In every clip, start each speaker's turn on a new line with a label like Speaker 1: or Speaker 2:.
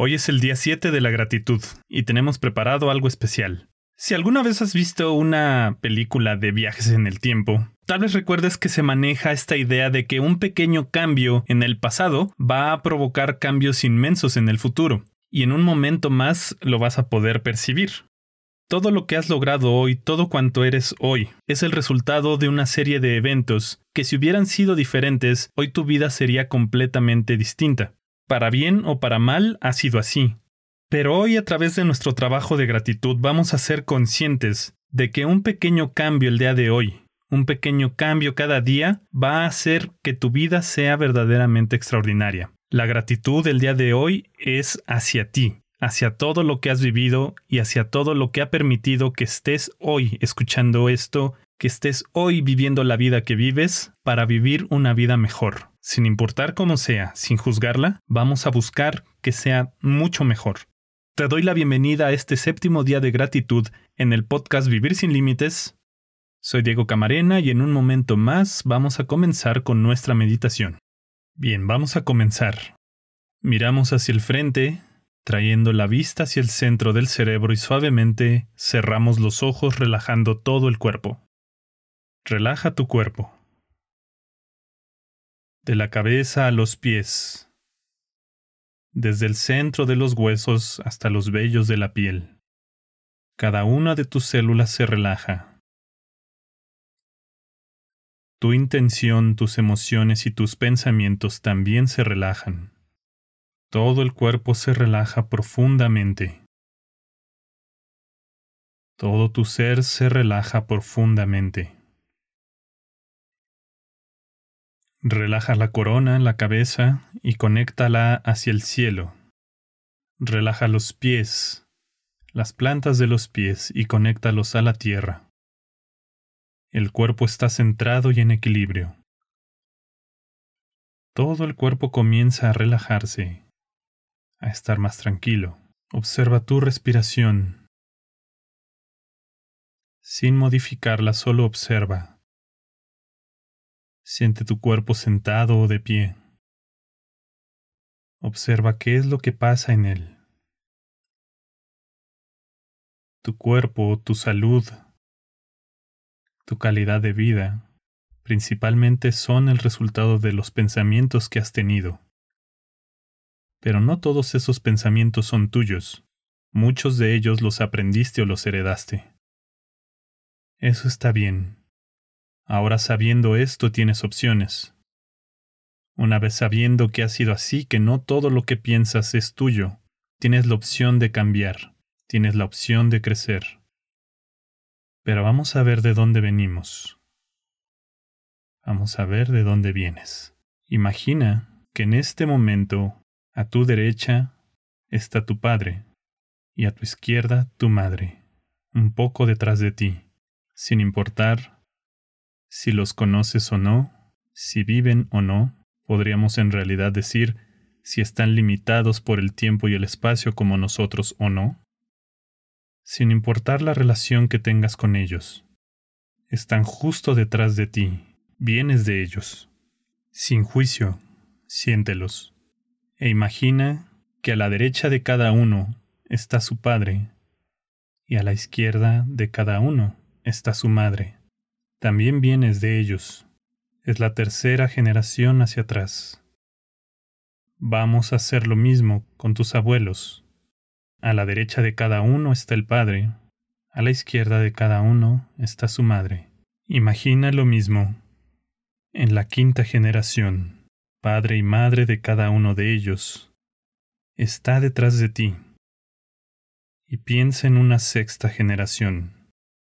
Speaker 1: Hoy es el día 7 de la gratitud y tenemos preparado algo especial. Si alguna vez has visto una película de viajes en el tiempo, tal vez recuerdes que se maneja esta idea de que un pequeño cambio en el pasado va a provocar cambios inmensos en el futuro, y en un momento más lo vas a poder percibir. Todo lo que has logrado hoy, todo cuanto eres hoy, es el resultado de una serie de eventos que si hubieran sido diferentes, hoy tu vida sería completamente distinta. Para bien o para mal ha sido así. Pero hoy a través de nuestro trabajo de gratitud vamos a ser conscientes de que un pequeño cambio el día de hoy, un pequeño cambio cada día, va a hacer que tu vida sea verdaderamente extraordinaria. La gratitud del día de hoy es hacia ti, hacia todo lo que has vivido y hacia todo lo que ha permitido que estés hoy escuchando esto, que estés hoy viviendo la vida que vives para vivir una vida mejor. Sin importar cómo sea, sin juzgarla, vamos a buscar que sea mucho mejor. Te doy la bienvenida a este séptimo día de gratitud en el podcast Vivir sin Límites. Soy Diego Camarena y en un momento más vamos a comenzar con nuestra meditación. Bien, vamos a comenzar. Miramos hacia el frente, trayendo la vista hacia el centro del cerebro y suavemente cerramos los ojos relajando todo el cuerpo. Relaja tu cuerpo. De la cabeza a los pies. Desde el centro de los huesos hasta los vellos de la piel. Cada una de tus células se relaja. Tu intención, tus emociones y tus pensamientos también se relajan. Todo el cuerpo se relaja profundamente. Todo tu ser se relaja profundamente. Relaja la corona, la cabeza y conéctala hacia el cielo. Relaja los pies, las plantas de los pies y conéctalos a la tierra. El cuerpo está centrado y en equilibrio. Todo el cuerpo comienza a relajarse a estar más tranquilo. Observa tu respiración. Sin modificarla, solo observa. Siente tu cuerpo sentado o de pie. Observa qué es lo que pasa en él. Tu cuerpo, tu salud, tu calidad de vida, principalmente son el resultado de los pensamientos que has tenido. Pero no todos esos pensamientos son tuyos. Muchos de ellos los aprendiste o los heredaste. Eso está bien. Ahora sabiendo esto tienes opciones. Una vez sabiendo que ha sido así, que no todo lo que piensas es tuyo, tienes la opción de cambiar, tienes la opción de crecer. Pero vamos a ver de dónde venimos. Vamos a ver de dónde vienes. Imagina que en este momento a tu derecha está tu padre y a tu izquierda tu madre, un poco detrás de ti, sin importar si los conoces o no, si viven o no, podríamos en realidad decir si están limitados por el tiempo y el espacio como nosotros o no, sin importar la relación que tengas con ellos. Están justo detrás de ti, vienes de ellos. Sin juicio, siéntelos e imagina que a la derecha de cada uno está su padre y a la izquierda de cada uno está su madre. También vienes de ellos. Es la tercera generación hacia atrás. Vamos a hacer lo mismo con tus abuelos. A la derecha de cada uno está el padre, a la izquierda de cada uno está su madre. Imagina lo mismo en la quinta generación padre y madre de cada uno de ellos, está detrás de ti. Y piensa en una sexta generación.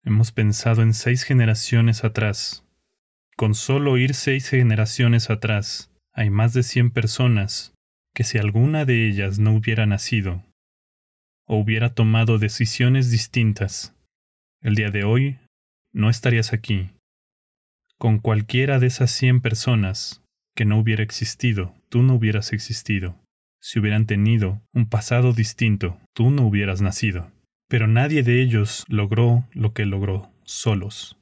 Speaker 1: Hemos pensado en seis generaciones atrás. Con solo ir seis generaciones atrás, hay más de cien personas que si alguna de ellas no hubiera nacido, o hubiera tomado decisiones distintas, el día de hoy no estarías aquí. Con cualquiera de esas cien personas, que no hubiera existido, tú no hubieras existido. Si hubieran tenido un pasado distinto, tú no hubieras nacido. Pero nadie de ellos logró lo que logró solos.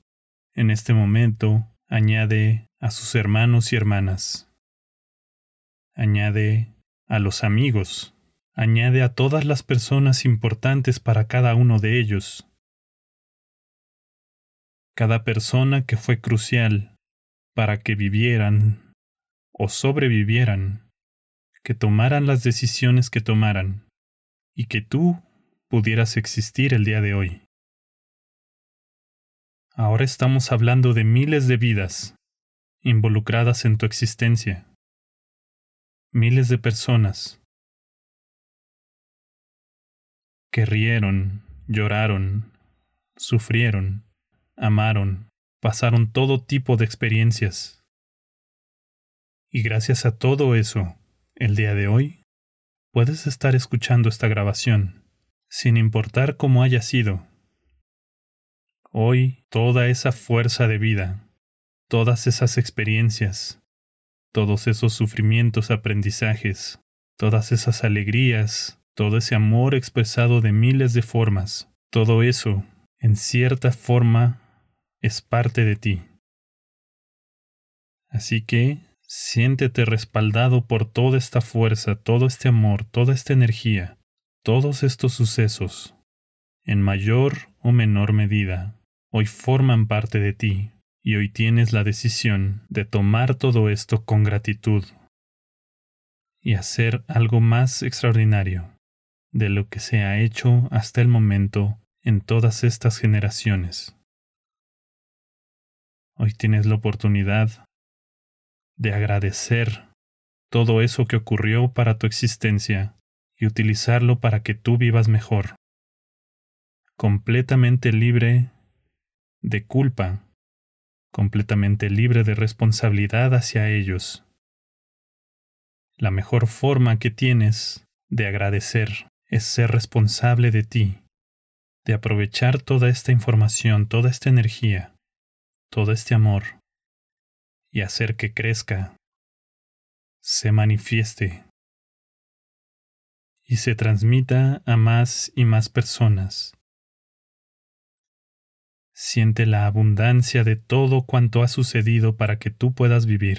Speaker 1: En este momento, añade a sus hermanos y hermanas. Añade a los amigos, Añade a todas las personas importantes para cada uno de ellos. Cada persona que fue crucial para que vivieran o sobrevivieran, que tomaran las decisiones que tomaran y que tú pudieras existir el día de hoy. Ahora estamos hablando de miles de vidas involucradas en tu existencia. Miles de personas que rieron, lloraron, sufrieron, amaron, pasaron todo tipo de experiencias. Y gracias a todo eso, el día de hoy, puedes estar escuchando esta grabación, sin importar cómo haya sido. Hoy toda esa fuerza de vida, todas esas experiencias, todos esos sufrimientos, aprendizajes, todas esas alegrías, todo ese amor expresado de miles de formas, todo eso, en cierta forma, es parte de ti. Así que siéntete respaldado por toda esta fuerza, todo este amor, toda esta energía, todos estos sucesos, en mayor o menor medida, hoy forman parte de ti y hoy tienes la decisión de tomar todo esto con gratitud y hacer algo más extraordinario de lo que se ha hecho hasta el momento en todas estas generaciones. Hoy tienes la oportunidad de agradecer todo eso que ocurrió para tu existencia y utilizarlo para que tú vivas mejor, completamente libre de culpa, completamente libre de responsabilidad hacia ellos. La mejor forma que tienes de agradecer es ser responsable de ti, de aprovechar toda esta información, toda esta energía, todo este amor, y hacer que crezca, se manifieste y se transmita a más y más personas. Siente la abundancia de todo cuanto ha sucedido para que tú puedas vivir.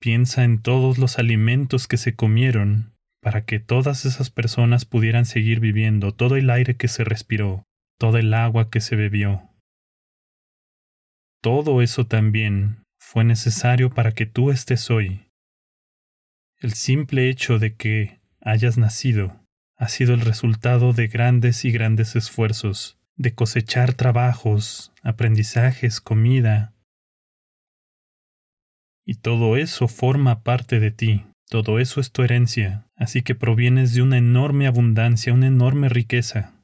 Speaker 1: Piensa en todos los alimentos que se comieron para que todas esas personas pudieran seguir viviendo, todo el aire que se respiró, todo el agua que se bebió. Todo eso también fue necesario para que tú estés hoy. El simple hecho de que hayas nacido ha sido el resultado de grandes y grandes esfuerzos, de cosechar trabajos, aprendizajes, comida. Y todo eso forma parte de ti. Todo eso es tu herencia, así que provienes de una enorme abundancia, una enorme riqueza.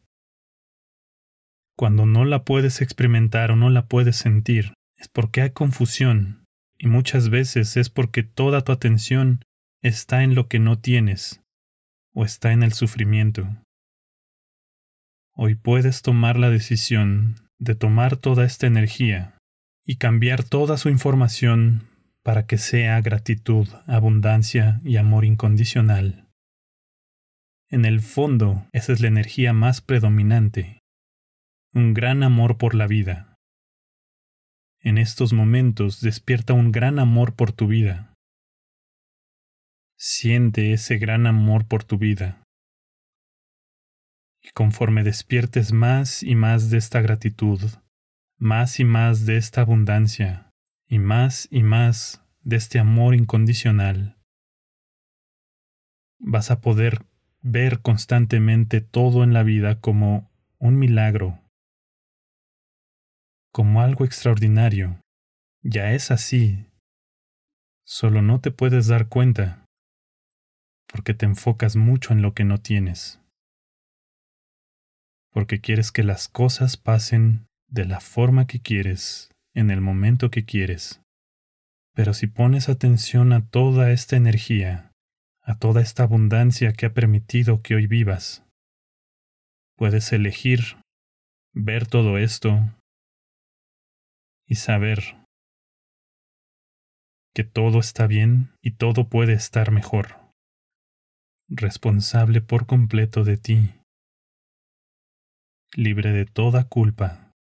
Speaker 1: Cuando no la puedes experimentar o no la puedes sentir, es porque hay confusión, y muchas veces es porque toda tu atención está en lo que no tienes, o está en el sufrimiento. Hoy puedes tomar la decisión de tomar toda esta energía y cambiar toda su información para que sea gratitud, abundancia y amor incondicional. En el fondo, esa es la energía más predominante, un gran amor por la vida. En estos momentos despierta un gran amor por tu vida. Siente ese gran amor por tu vida. Y conforme despiertes más y más de esta gratitud, más y más de esta abundancia, y más y más de este amor incondicional, vas a poder ver constantemente todo en la vida como un milagro, como algo extraordinario. Ya es así. Solo no te puedes dar cuenta, porque te enfocas mucho en lo que no tienes, porque quieres que las cosas pasen de la forma que quieres en el momento que quieres. Pero si pones atención a toda esta energía, a toda esta abundancia que ha permitido que hoy vivas, puedes elegir ver todo esto y saber que todo está bien y todo puede estar mejor, responsable por completo de ti, libre de toda culpa.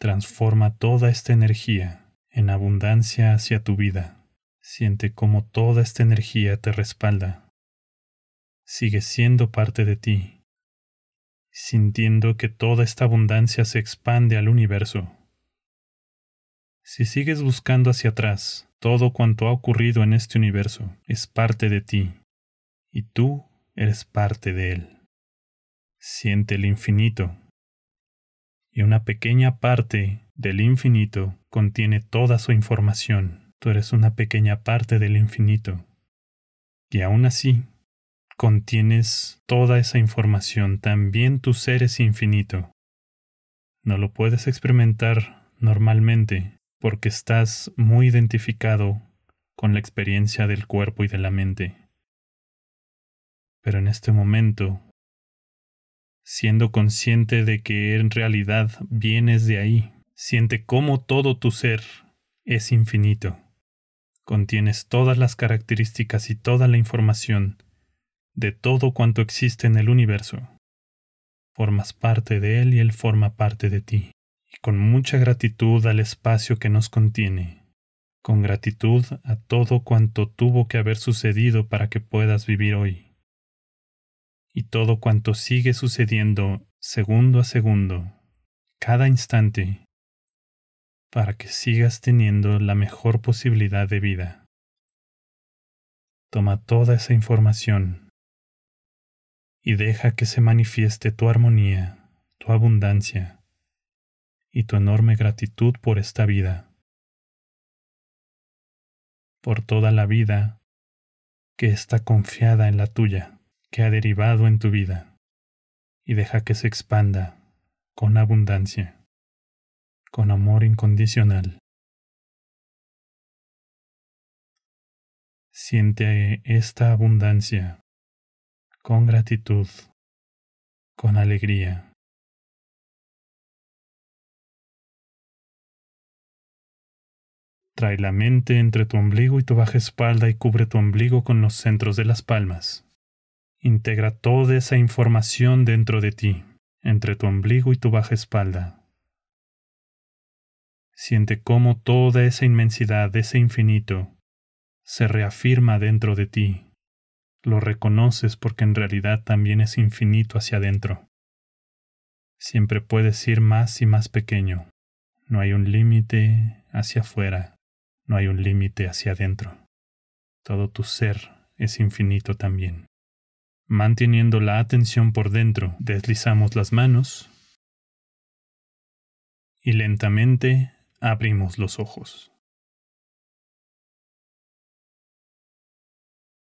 Speaker 1: Transforma toda esta energía en abundancia hacia tu vida. Siente cómo toda esta energía te respalda, sigue siendo parte de ti, sintiendo que toda esta abundancia se expande al universo. Si sigues buscando hacia atrás, todo cuanto ha ocurrido en este universo es parte de ti, y tú eres parte de él. Siente el infinito, y una pequeña parte del infinito contiene toda su información. Tú eres una pequeña parte del infinito. Y aún así, contienes toda esa información. También tu ser es infinito. No lo puedes experimentar normalmente porque estás muy identificado con la experiencia del cuerpo y de la mente. Pero en este momento siendo consciente de que en realidad vienes de ahí. Siente cómo todo tu ser es infinito. Contienes todas las características y toda la información de todo cuanto existe en el universo. Formas parte de él y él forma parte de ti. Y con mucha gratitud al espacio que nos contiene, con gratitud a todo cuanto tuvo que haber sucedido para que puedas vivir hoy y todo cuanto sigue sucediendo segundo a segundo, cada instante, para que sigas teniendo la mejor posibilidad de vida. Toma toda esa información y deja que se manifieste tu armonía, tu abundancia y tu enorme gratitud por esta vida, por toda la vida que está confiada en la tuya que ha derivado en tu vida y deja que se expanda con abundancia, con amor incondicional. Siente esta abundancia con gratitud, con alegría. Trae la mente entre tu ombligo y tu baja espalda y cubre tu ombligo con los centros de las palmas. Integra toda esa información dentro de ti, entre tu ombligo y tu baja espalda. Siente cómo toda esa inmensidad, ese infinito, se reafirma dentro de ti. Lo reconoces porque en realidad también es infinito hacia adentro. Siempre puedes ir más y más pequeño. No hay un límite hacia afuera, no hay un límite hacia adentro. Todo tu ser es infinito también. Manteniendo la atención por dentro, deslizamos las manos y lentamente abrimos los ojos.